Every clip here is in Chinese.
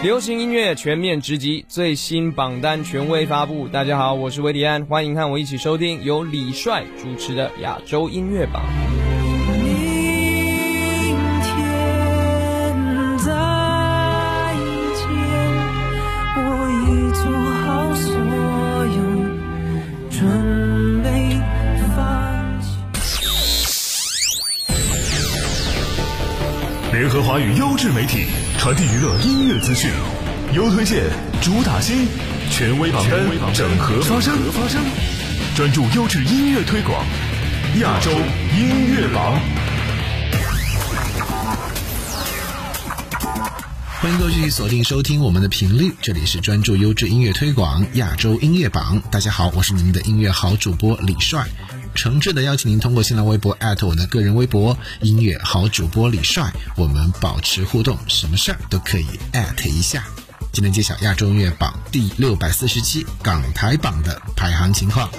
流行音乐全面直击最新榜单权威发布，大家好，我是维迪安，欢迎和我一起收听由李帅主持的亚洲音乐榜。明天再见，我已做好所有准备。放弃。联合华语优质媒体。传递娱乐音乐资讯，优推荐，主打新，权威榜单，整合发声，专注优质音乐推广，亚洲音乐榜。欢迎各位继续锁定收听我们的频率，这里是专注优质音乐推广亚洲音乐榜。大家好，我是你们的音乐好主播李帅。诚挚的邀请您通过新浪微博我的个人微博音乐好主播李帅，我们保持互动，什么事儿都可以一下。今天揭晓亚洲音乐榜第六百四十七港台榜的排行情况。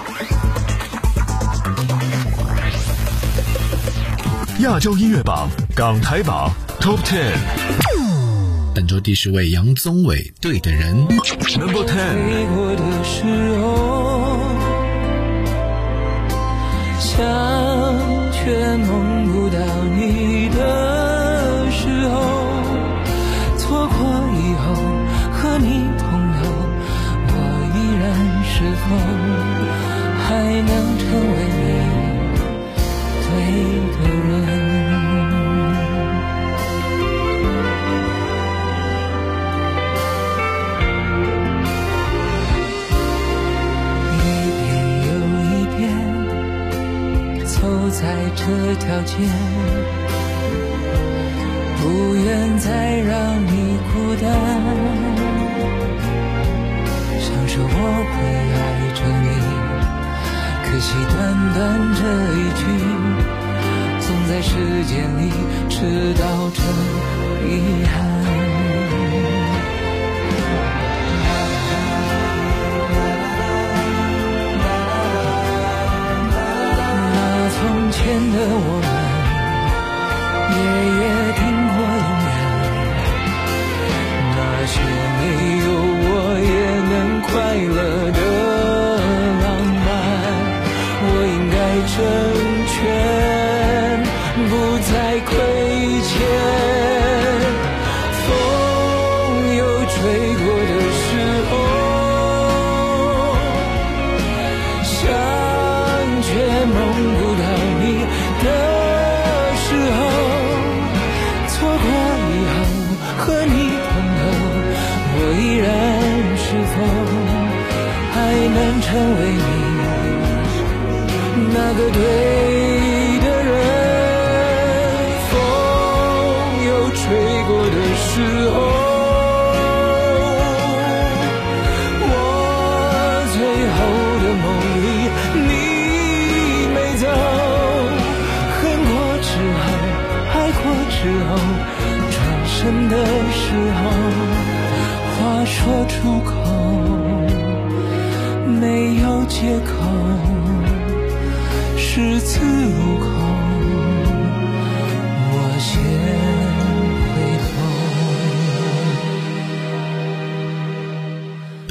亚洲音乐榜港台榜 Top Ten，本周第十位杨宗纬《对的人》Number Ten。想，却梦不到你的时候，错过以后和你碰头，我依然是否？不愿再让你孤单，想说我会爱着你，可惜短短这一句，总在时间里迟到成遗憾。那从前的我。another day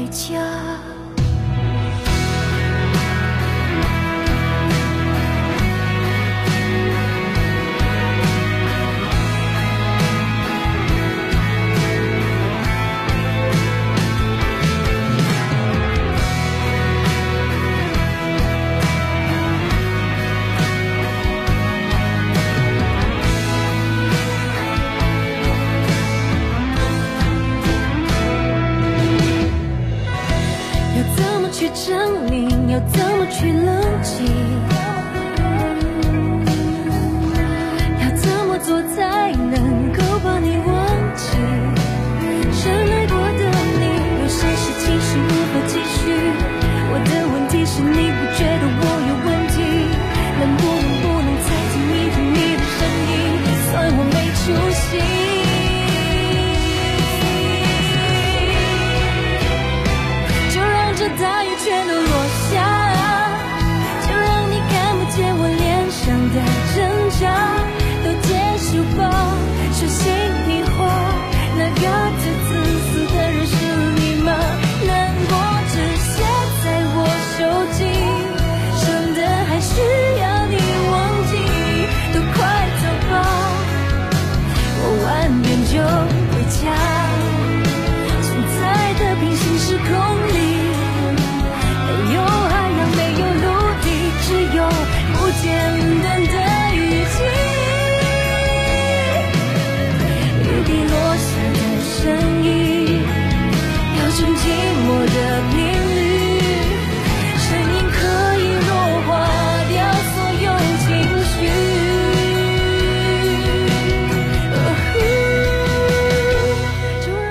回家。怎么去冷静？是心。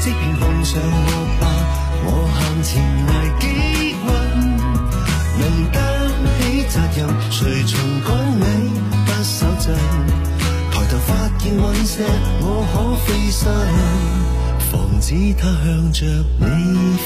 即便碰上恶霸，我向前挨几骨，能担起责任，谁从讲你不守阵？抬头发现陨石，我可飞身，防止它向着你。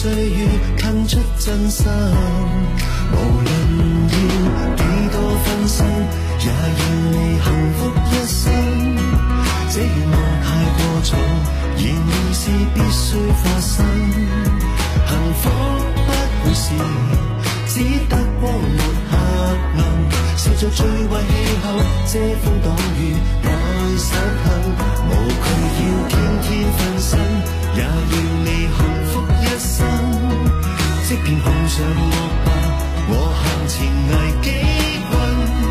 岁月看出真心，无论要几多分身，也让你幸福一生。这愿望太过重，然而是必须发生。幸福不会是，只得光没黑暗，笑着最坏气候遮风挡雨爱失衡，无惧要天天分身。也要你幸福一生。即便碰上恶霸，我向前挨几棍，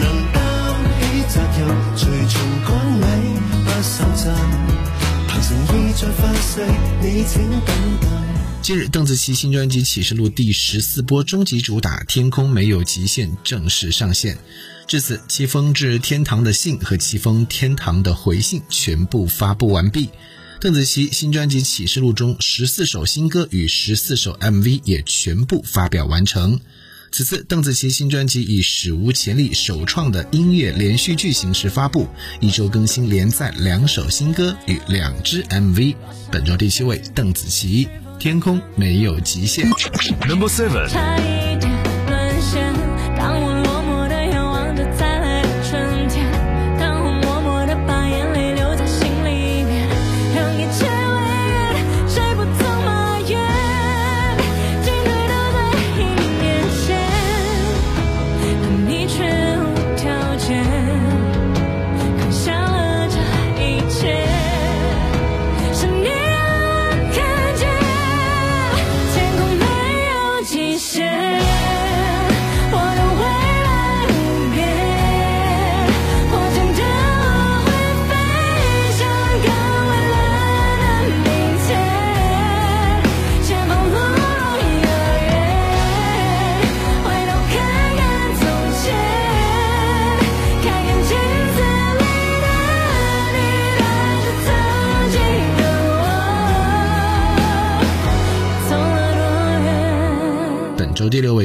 能担起责任，随从讲理，不守阵。凭诚意再发誓，你请等待。近日，邓紫棋新专辑《启示录》第十四波终极主打《天空没有极限》正式上线。至此，《七封至天堂的信》和《七封天堂的回信》全部发布完毕。邓紫棋新专辑《启示录》中十四首新歌与十四首 MV 也全部发表完成。此次邓紫棋新专辑以史无前例、首创的音乐连续剧形式发布，一周更新连载两首新歌与两支 MV。本周第七位，邓紫棋，《天空没有极限》。Number seven。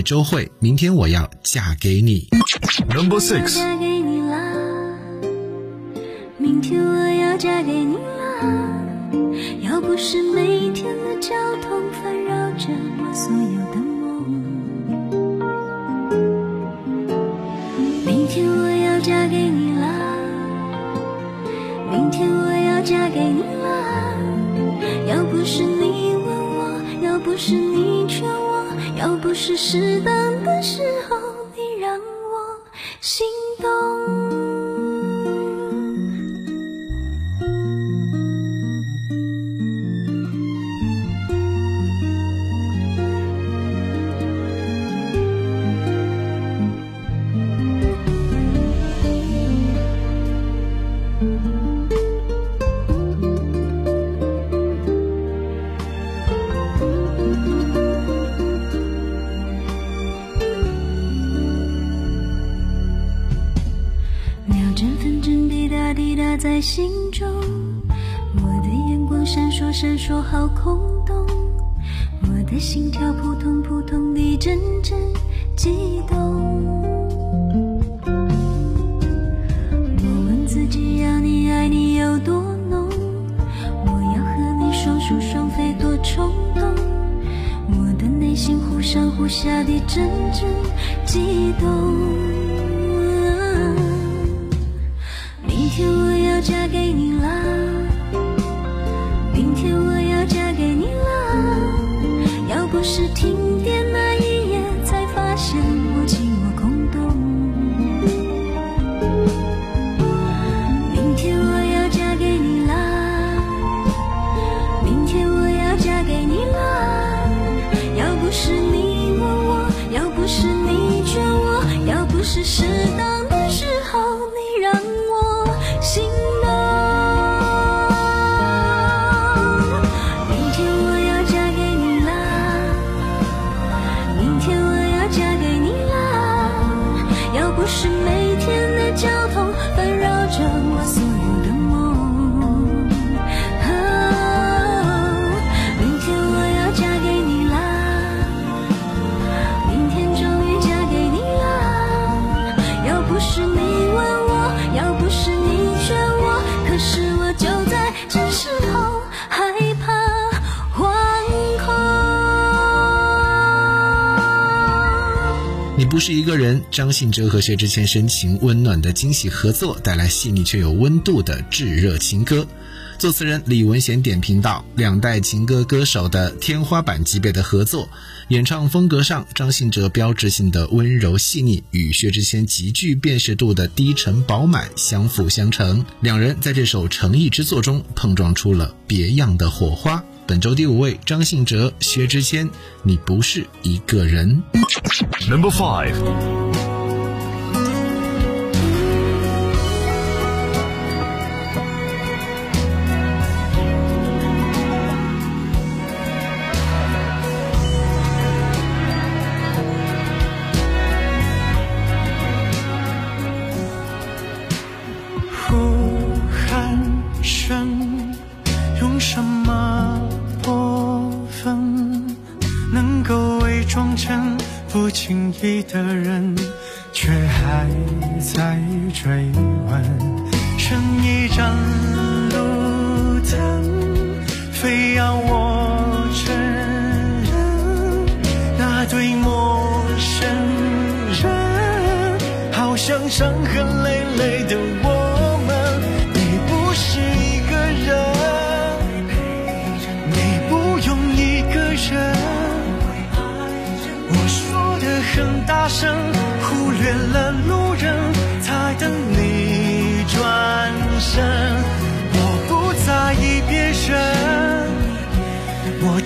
周慧，明天我要嫁给你，number six。嫁给你啦！明天我要嫁给你啦！要不是每天的交通烦扰着我所有的梦。明天我要嫁给你啦！明天我要嫁给你啦！是适当的时候，你让我心动。心中，我的眼光闪烁闪烁，好空洞。我的心跳扑通扑通地阵阵悸动。我问自己，要你爱你有多浓？我要和你双宿双飞多冲动？我的内心忽上忽下的阵阵悸动。嫁给你了，明天我要嫁给你了，要不是听。你不是一个人，张信哲和薛之谦深情温暖的惊喜合作，带来细腻却有温度的炙热情歌。作词人李文贤点评道：“两代情歌歌手的天花板级别的合作，演唱风格上，张信哲标志性的温柔细腻与薛之谦极具辨识度的低沉饱满相辅相成，两人在这首诚意之作中碰撞出了别样的火花。”本周第五位，张信哲、薛之谦，你不是一个人。Number five。的人。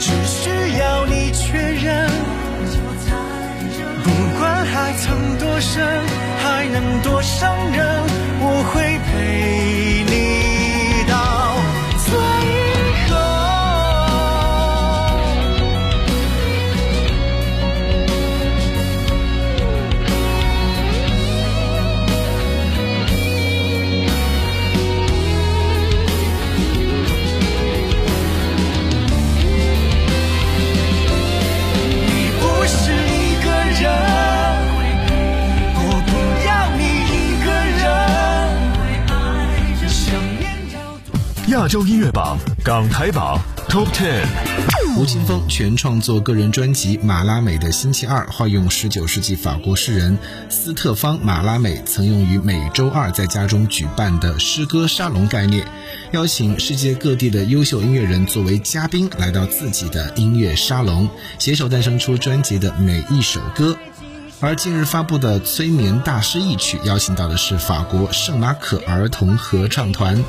只需要你确认，不管爱曾多深，还能多伤人。亚洲音乐榜、港台榜 Top Ten，吴青峰全创作个人专辑《马拉美的星期二》，化用十九世纪法国诗人斯特芳·马拉美曾用于每周二在家中举办的诗歌沙龙概念，邀请世界各地的优秀音乐人作为嘉宾来到自己的音乐沙龙，携手诞生出专辑的每一首歌。而近日发布的《催眠大师》一曲，邀请到的是法国圣马可儿童合唱团。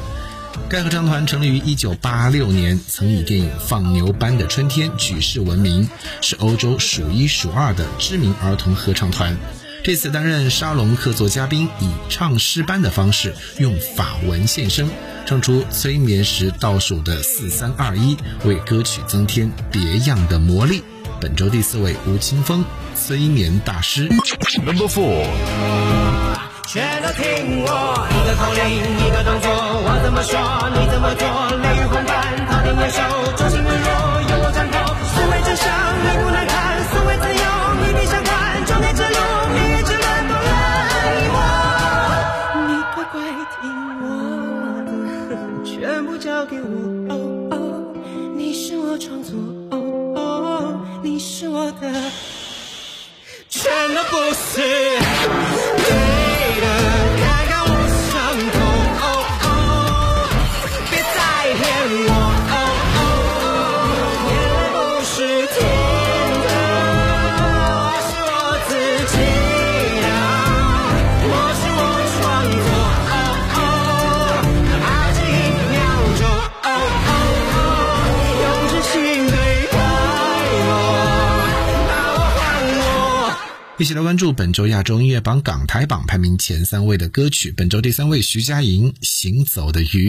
该合唱团成立于1986年，曾以电影《放牛班的春天》举世闻名，是欧洲数一数二的知名儿童合唱团。这次担任沙龙客座嘉宾，以唱诗班的方式用法文献声，唱出催眠时倒数的四三二一，为歌曲增添别样的魔力。本周第四位，吴青峰，催眠大师。Number four。全都听我，一个口令，一个动作，我怎么说，你怎么做。雷雨混战，他定我手，众星陨落，由我掌控。所谓真相，你不难看；所谓自由，与你相关。终点之路，命运之轮都来握。你乖乖听我的，全部交给我。你是我创作，你是我的，全都不是。一起来关注本周亚洲音乐榜港台榜排名前三位的歌曲。本周第三位，徐佳莹《行走的鱼》。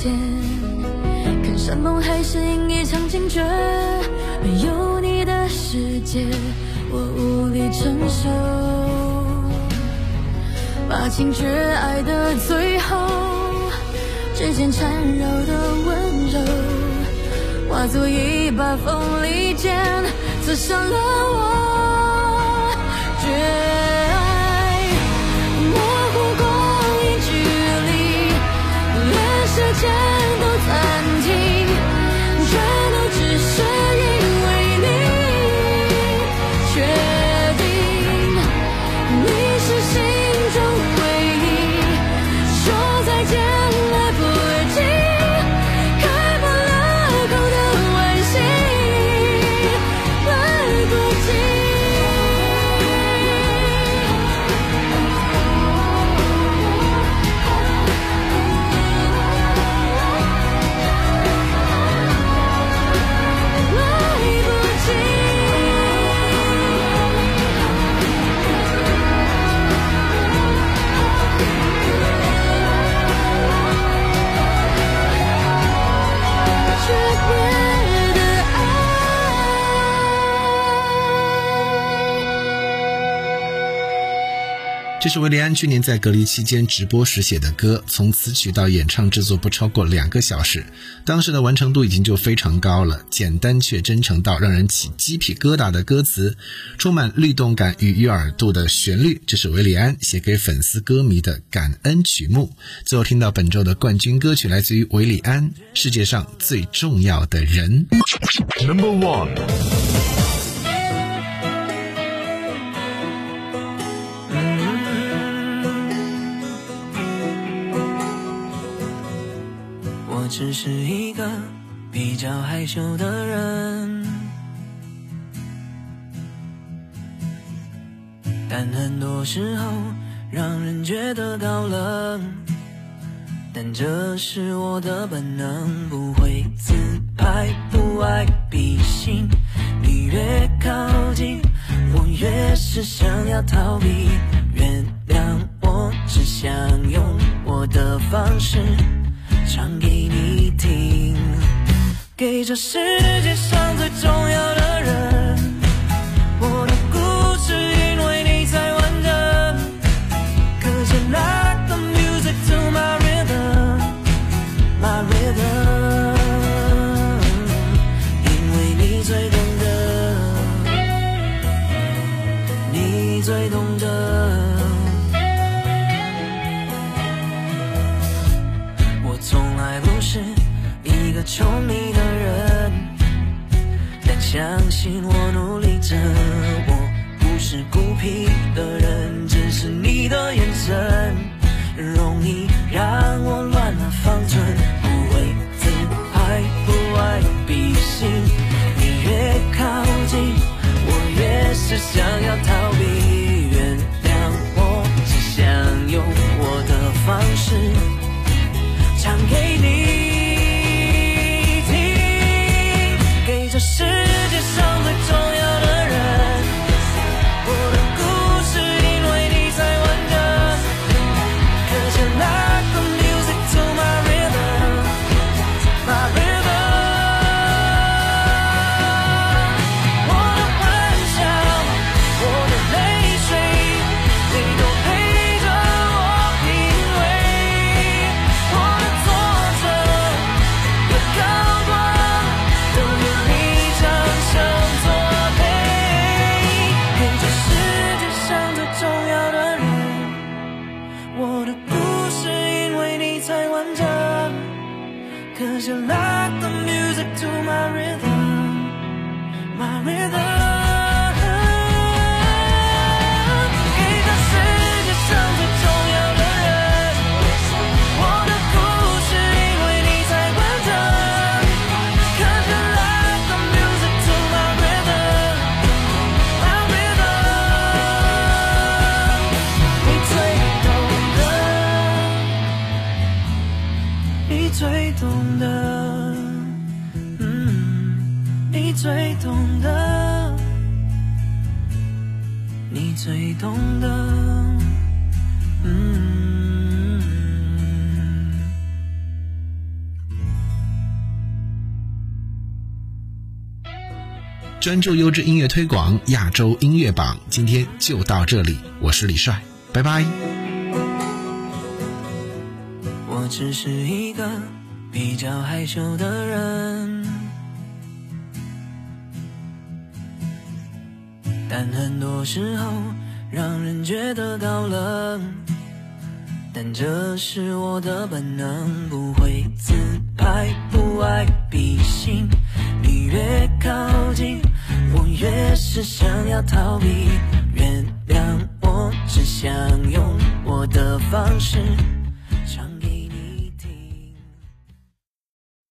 间，看山盟海誓，因一场惊觉，没有你的世界，我无力承受。把情绝爱的最后，指尖缠绕的温柔，化作一把锋利剑，刺伤了我。绝。这是维利安去年在隔离期间直播时写的歌，从词曲到演唱制作不超过两个小时，当时的完成度已经就非常高了。简单却真诚到让人起鸡皮疙瘩的歌词，充满律动感与悦耳度的旋律，这是维利安写给粉丝歌迷的感恩曲目。最后听到本周的冠军歌曲来自于维利安，《世界上最重要的人》。Number one。只是一个比较害羞的人，但很多时候让人觉得高冷，但这是我的本能，不会自拍，不爱比心，你越靠近，我越是想要逃避，原谅我，只想用我的方式。唱给你听，给这世界上最重要的人。是。Cause you like the music to my rhythm My rhythm 最懂得。专注优质音乐推广，亚洲音乐榜，今天就到这里，我是李帅，拜拜。我只是一个比较害羞的人。但很多时候让人觉得高冷，但这是我的本能。不会自拍，不爱比心。你越靠近，我越是想要逃避。原谅我，只想用我的方式。